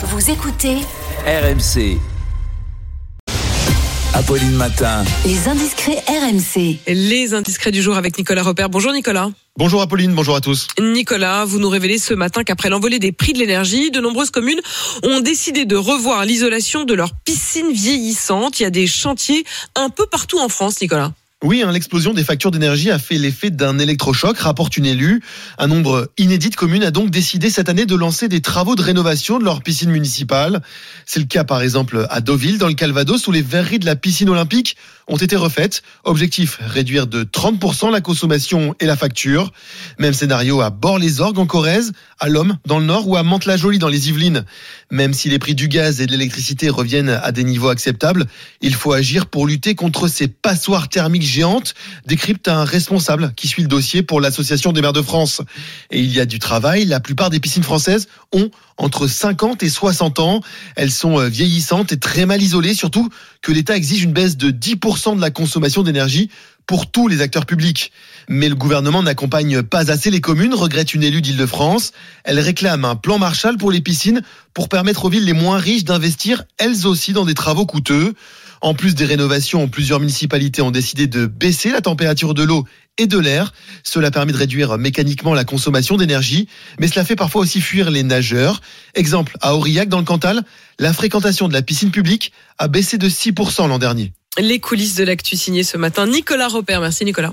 Vous écoutez RMC. Apolline Matin. les indiscrets RMC. Les indiscrets du jour avec Nicolas Repère. Bonjour Nicolas. Bonjour Apolline, bonjour à tous. Nicolas, vous nous révélez ce matin qu'après l'envolée des prix de l'énergie, de nombreuses communes ont décidé de revoir l'isolation de leurs piscines vieillissantes. Il y a des chantiers un peu partout en France, Nicolas. Oui, hein, l'explosion des factures d'énergie a fait l'effet d'un électrochoc, rapporte une élue. Un nombre inédit de communes a donc décidé cette année de lancer des travaux de rénovation de leurs piscines municipales. C'est le cas par exemple à Deauville, dans le Calvados, où les verreries de la piscine olympique ont été refaites. Objectif, réduire de 30% la consommation et la facture. Même scénario à Bord-les-Orgues en Corrèze, à Lomme dans le Nord ou à Mantes-la-Jolie dans les Yvelines. Même si les prix du gaz et de l'électricité reviennent à des niveaux acceptables, il faut agir pour lutter contre ces passoires thermiques géantes, décrypte un responsable qui suit le dossier pour l'Association des maires de France. Et il y a du travail, la plupart des piscines françaises ont entre 50 et 60 ans. Elles sont euh, vieillissantes et très mal isolées, surtout que l'État exige une baisse de 10% de la consommation d'énergie pour tous les acteurs publics. Mais le gouvernement n'accompagne pas assez les communes, regrette une élue d'Île-de-France. Elle réclame un plan Marshall pour les piscines pour permettre aux villes les moins riches d'investir elles aussi dans des travaux coûteux. En plus des rénovations, plusieurs municipalités ont décidé de baisser la température de l'eau et de l'air. Cela permet de réduire mécaniquement la consommation d'énergie, mais cela fait parfois aussi fuir les nageurs. Exemple, à Aurillac, dans le Cantal, la fréquentation de la piscine publique a baissé de 6% l'an dernier. Les coulisses de l'actu signé ce matin. Nicolas Repère. Merci Nicolas.